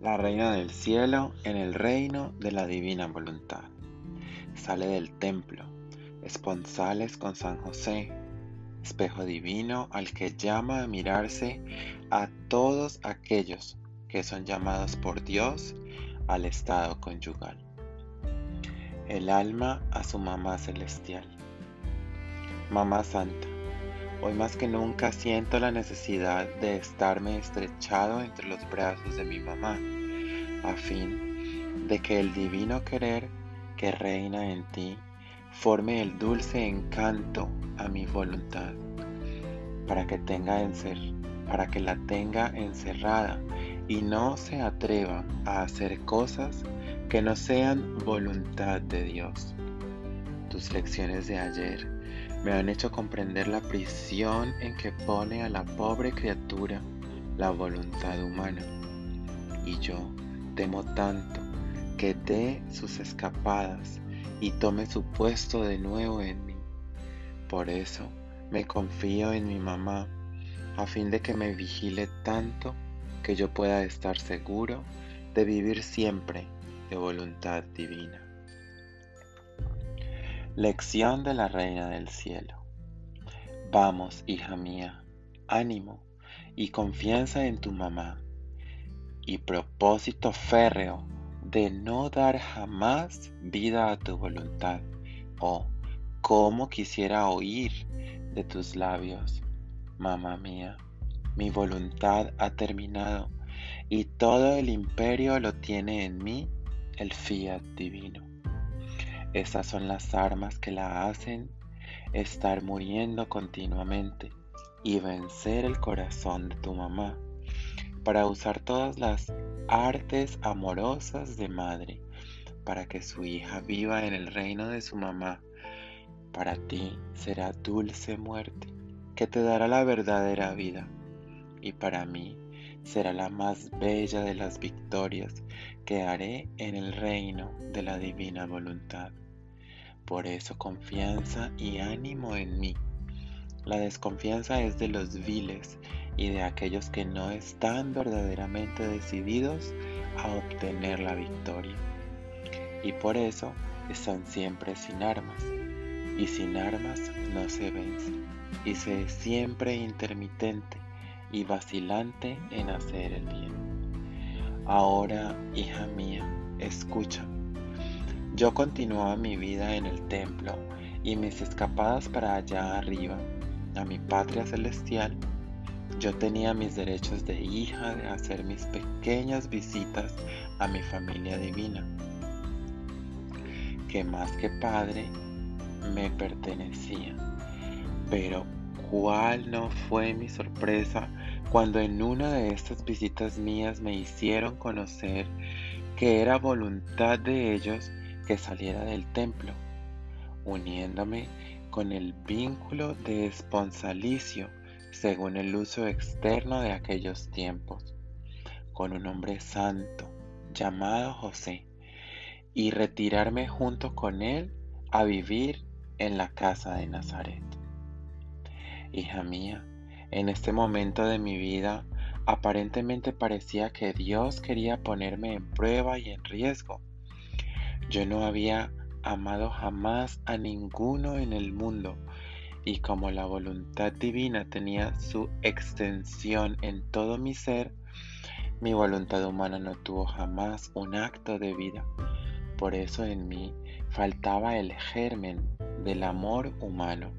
La reina del cielo en el reino de la divina voluntad. Sale del templo, esponsales con San José, espejo divino al que llama a mirarse a todos aquellos que son llamados por Dios al estado conyugal. El alma a su mamá celestial. Mamá Santa, hoy más que nunca siento la necesidad de estarme estrechado entre los brazos de mi mamá, a fin de que el divino querer que reina en ti forme el dulce encanto a mi voluntad, para que, tenga para que la tenga encerrada y no se atreva a hacer cosas que no sean voluntad de Dios. Tus lecciones de ayer me han hecho comprender la prisión en que pone a la pobre criatura la voluntad humana. Y yo temo tanto que dé sus escapadas y tome su puesto de nuevo en mí. Por eso me confío en mi mamá, a fin de que me vigile tanto que yo pueda estar seguro de vivir siempre de voluntad divina. Lección de la Reina del Cielo. Vamos, hija mía, ánimo y confianza en tu mamá y propósito férreo de no dar jamás vida a tu voluntad. Oh, cómo quisiera oír de tus labios, mamá mía, mi voluntad ha terminado y todo el imperio lo tiene en mí el fiat divino. Esas son las armas que la hacen estar muriendo continuamente y vencer el corazón de tu mamá para usar todas las artes amorosas de madre para que su hija viva en el reino de su mamá. Para ti será dulce muerte que te dará la verdadera vida y para mí será la más bella de las victorias que haré en el reino de la divina voluntad. Por eso confianza y ánimo en mí. La desconfianza es de los viles y de aquellos que no están verdaderamente decididos a obtener la victoria. Y por eso están siempre sin armas. Y sin armas no se vence. Y se es siempre intermitente y vacilante en hacer el bien. Ahora, hija mía, escucha. Yo continuaba mi vida en el templo y mis escapadas para allá arriba, a mi patria celestial. Yo tenía mis derechos de hija de hacer mis pequeñas visitas a mi familia divina, que más que padre me pertenecía. Pero cuál no fue mi sorpresa cuando en una de estas visitas mías me hicieron conocer que era voluntad de ellos que saliera del templo, uniéndome con el vínculo de esponsalicio según el uso externo de aquellos tiempos, con un hombre santo llamado José, y retirarme junto con él a vivir en la casa de Nazaret. Hija mía, en este momento de mi vida, aparentemente parecía que Dios quería ponerme en prueba y en riesgo. Yo no había amado jamás a ninguno en el mundo y como la voluntad divina tenía su extensión en todo mi ser, mi voluntad humana no tuvo jamás un acto de vida. Por eso en mí faltaba el germen del amor humano.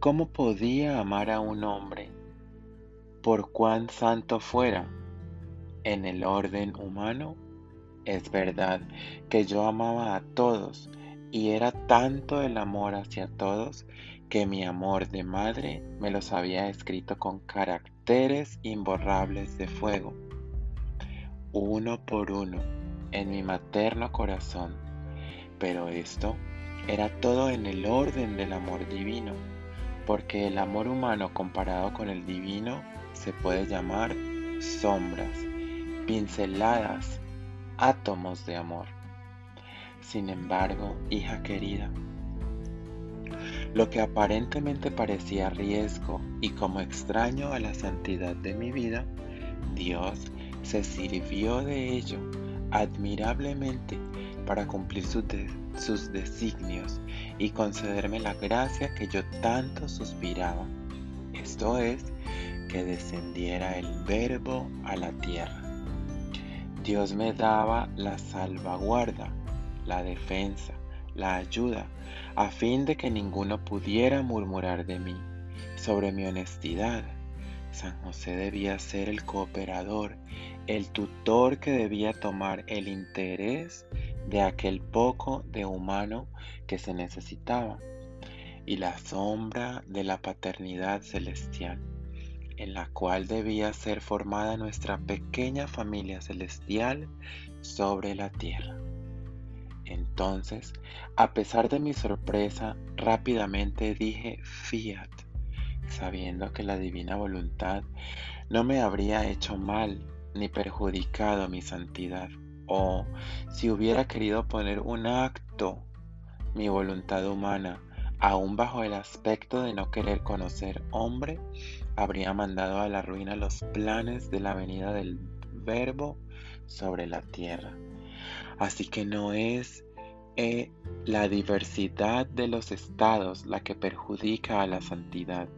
¿Cómo podía amar a un hombre, por cuán santo fuera, en el orden humano? Es verdad que yo amaba a todos y era tanto el amor hacia todos que mi amor de madre me los había escrito con caracteres imborrables de fuego, uno por uno, en mi materno corazón. Pero esto era todo en el orden del amor divino porque el amor humano comparado con el divino se puede llamar sombras, pinceladas, átomos de amor. Sin embargo, hija querida, lo que aparentemente parecía riesgo y como extraño a la santidad de mi vida, Dios se sirvió de ello admirablemente para cumplir sus, sus designios y concederme la gracia que yo tanto suspiraba, esto es, que descendiera el verbo a la tierra. Dios me daba la salvaguarda, la defensa, la ayuda, a fin de que ninguno pudiera murmurar de mí sobre mi honestidad. San José debía ser el cooperador, el tutor que debía tomar el interés de aquel poco de humano que se necesitaba y la sombra de la paternidad celestial, en la cual debía ser formada nuestra pequeña familia celestial sobre la tierra. Entonces, a pesar de mi sorpresa, rápidamente dije fiat, sabiendo que la divina voluntad no me habría hecho mal ni perjudicado mi santidad o si hubiera querido poner un acto mi voluntad humana, aún bajo el aspecto de no querer conocer hombre, habría mandado a la ruina los planes de la venida del Verbo sobre la tierra. Así que no es eh, la diversidad de los estados la que perjudica a la santidad,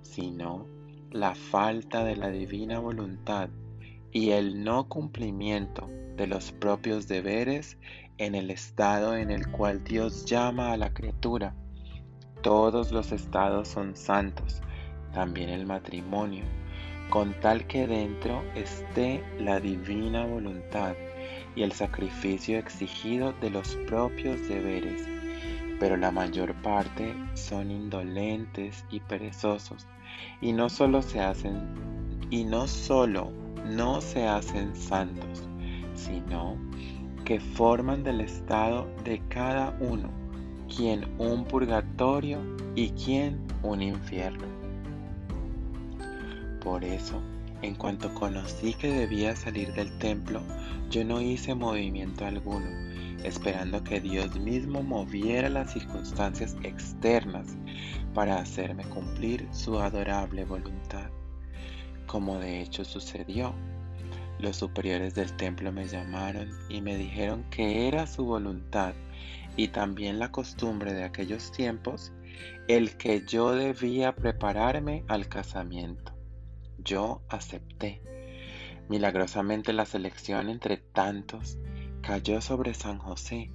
sino la falta de la divina voluntad y el no cumplimiento de los propios deberes en el estado en el cual Dios llama a la criatura. Todos los estados son santos, también el matrimonio, con tal que dentro esté la divina voluntad y el sacrificio exigido de los propios deberes, pero la mayor parte son indolentes y perezosos, y no solo se hacen y no solo no se hacen santos, sino que forman del estado de cada uno, quien un purgatorio y quien un infierno. Por eso, en cuanto conocí que debía salir del templo, yo no hice movimiento alguno, esperando que Dios mismo moviera las circunstancias externas para hacerme cumplir su adorable voluntad, como de hecho sucedió los superiores del templo me llamaron y me dijeron que era su voluntad y también la costumbre de aquellos tiempos el que yo debía prepararme al casamiento. Yo acepté. Milagrosamente la selección entre tantos cayó sobre San José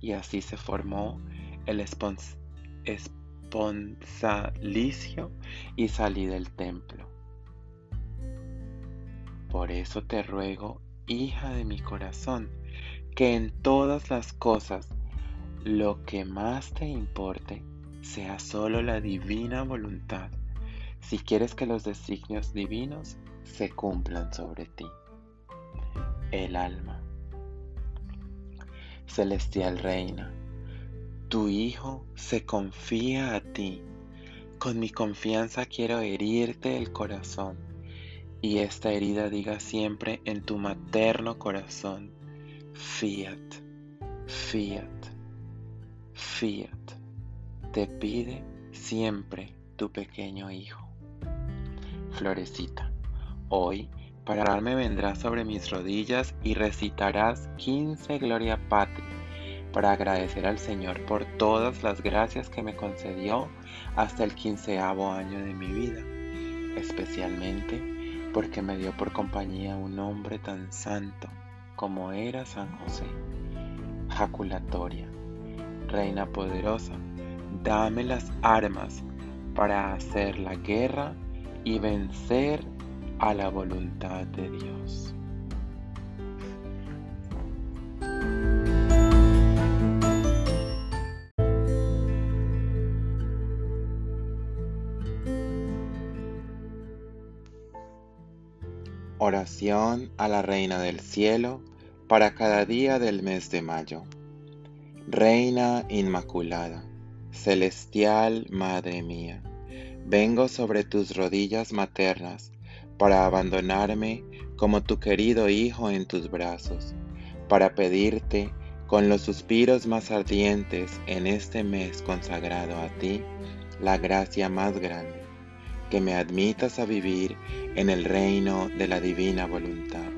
y así se formó el esponsalicio y salí del templo. Por eso te ruego, hija de mi corazón, que en todas las cosas lo que más te importe sea solo la divina voluntad, si quieres que los designios divinos se cumplan sobre ti. El alma. Celestial Reina, tu Hijo se confía a ti. Con mi confianza quiero herirte el corazón y esta herida diga siempre en tu materno corazón, fiat, fiat, fiat, te pide siempre tu pequeño hijo. Florecita, hoy para me vendrás sobre mis rodillas y recitarás 15 Gloria Patria para agradecer al Señor por todas las gracias que me concedió hasta el quinceavo año de mi vida, especialmente porque me dio por compañía un hombre tan santo como era San José. Jaculatoria, Reina poderosa, dame las armas para hacer la guerra y vencer a la voluntad de Dios. Oración a la Reina del Cielo para cada día del mes de mayo. Reina Inmaculada, celestial Madre mía, vengo sobre tus rodillas maternas para abandonarme como tu querido Hijo en tus brazos, para pedirte con los suspiros más ardientes en este mes consagrado a ti, la gracia más grande que me admitas a vivir en el reino de la divina voluntad.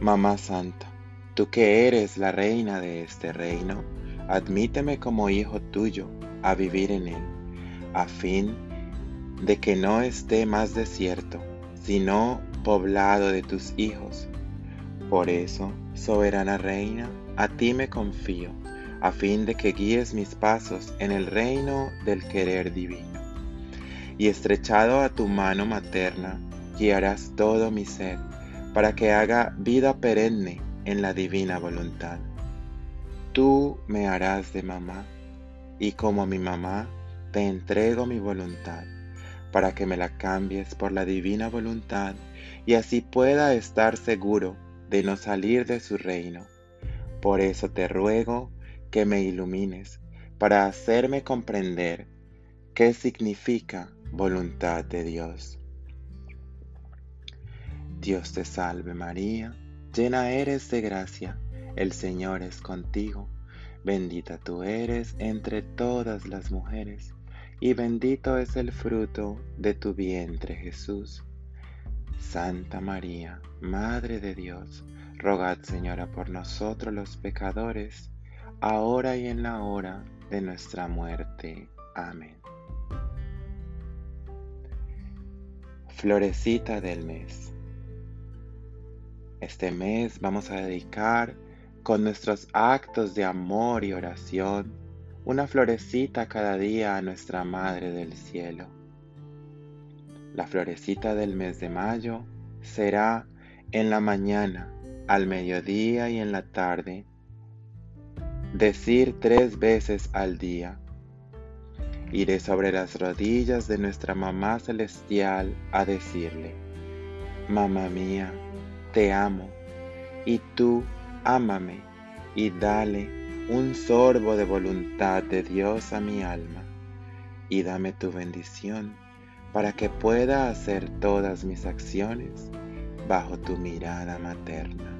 Mamá Santa, tú que eres la reina de este reino, admíteme como hijo tuyo a vivir en él, a fin de que no esté más desierto, sino poblado de tus hijos. Por eso, soberana reina, a ti me confío, a fin de que guíes mis pasos en el reino del querer divino. Y estrechado a tu mano materna, guiarás todo mi ser, para que haga vida perenne en la divina voluntad. Tú me harás de mamá, y como mi mamá, te entrego mi voluntad, para que me la cambies por la divina voluntad, y así pueda estar seguro de no salir de su reino. Por eso te ruego que me ilumines, para hacerme comprender qué significa voluntad de Dios. Dios te salve María, llena eres de gracia, el Señor es contigo, bendita tú eres entre todas las mujeres, y bendito es el fruto de tu vientre Jesús. Santa María, Madre de Dios, rogad Señora por nosotros los pecadores, ahora y en la hora de nuestra muerte. Amén. Florecita del mes. Este mes vamos a dedicar con nuestros actos de amor y oración una florecita cada día a nuestra Madre del Cielo. La florecita del mes de mayo será en la mañana, al mediodía y en la tarde. Decir tres veces al día. Iré sobre las rodillas de nuestra Mamá Celestial a decirle, Mamá mía, te amo, y tú ámame, y dale un sorbo de voluntad de Dios a mi alma, y dame tu bendición para que pueda hacer todas mis acciones bajo tu mirada materna.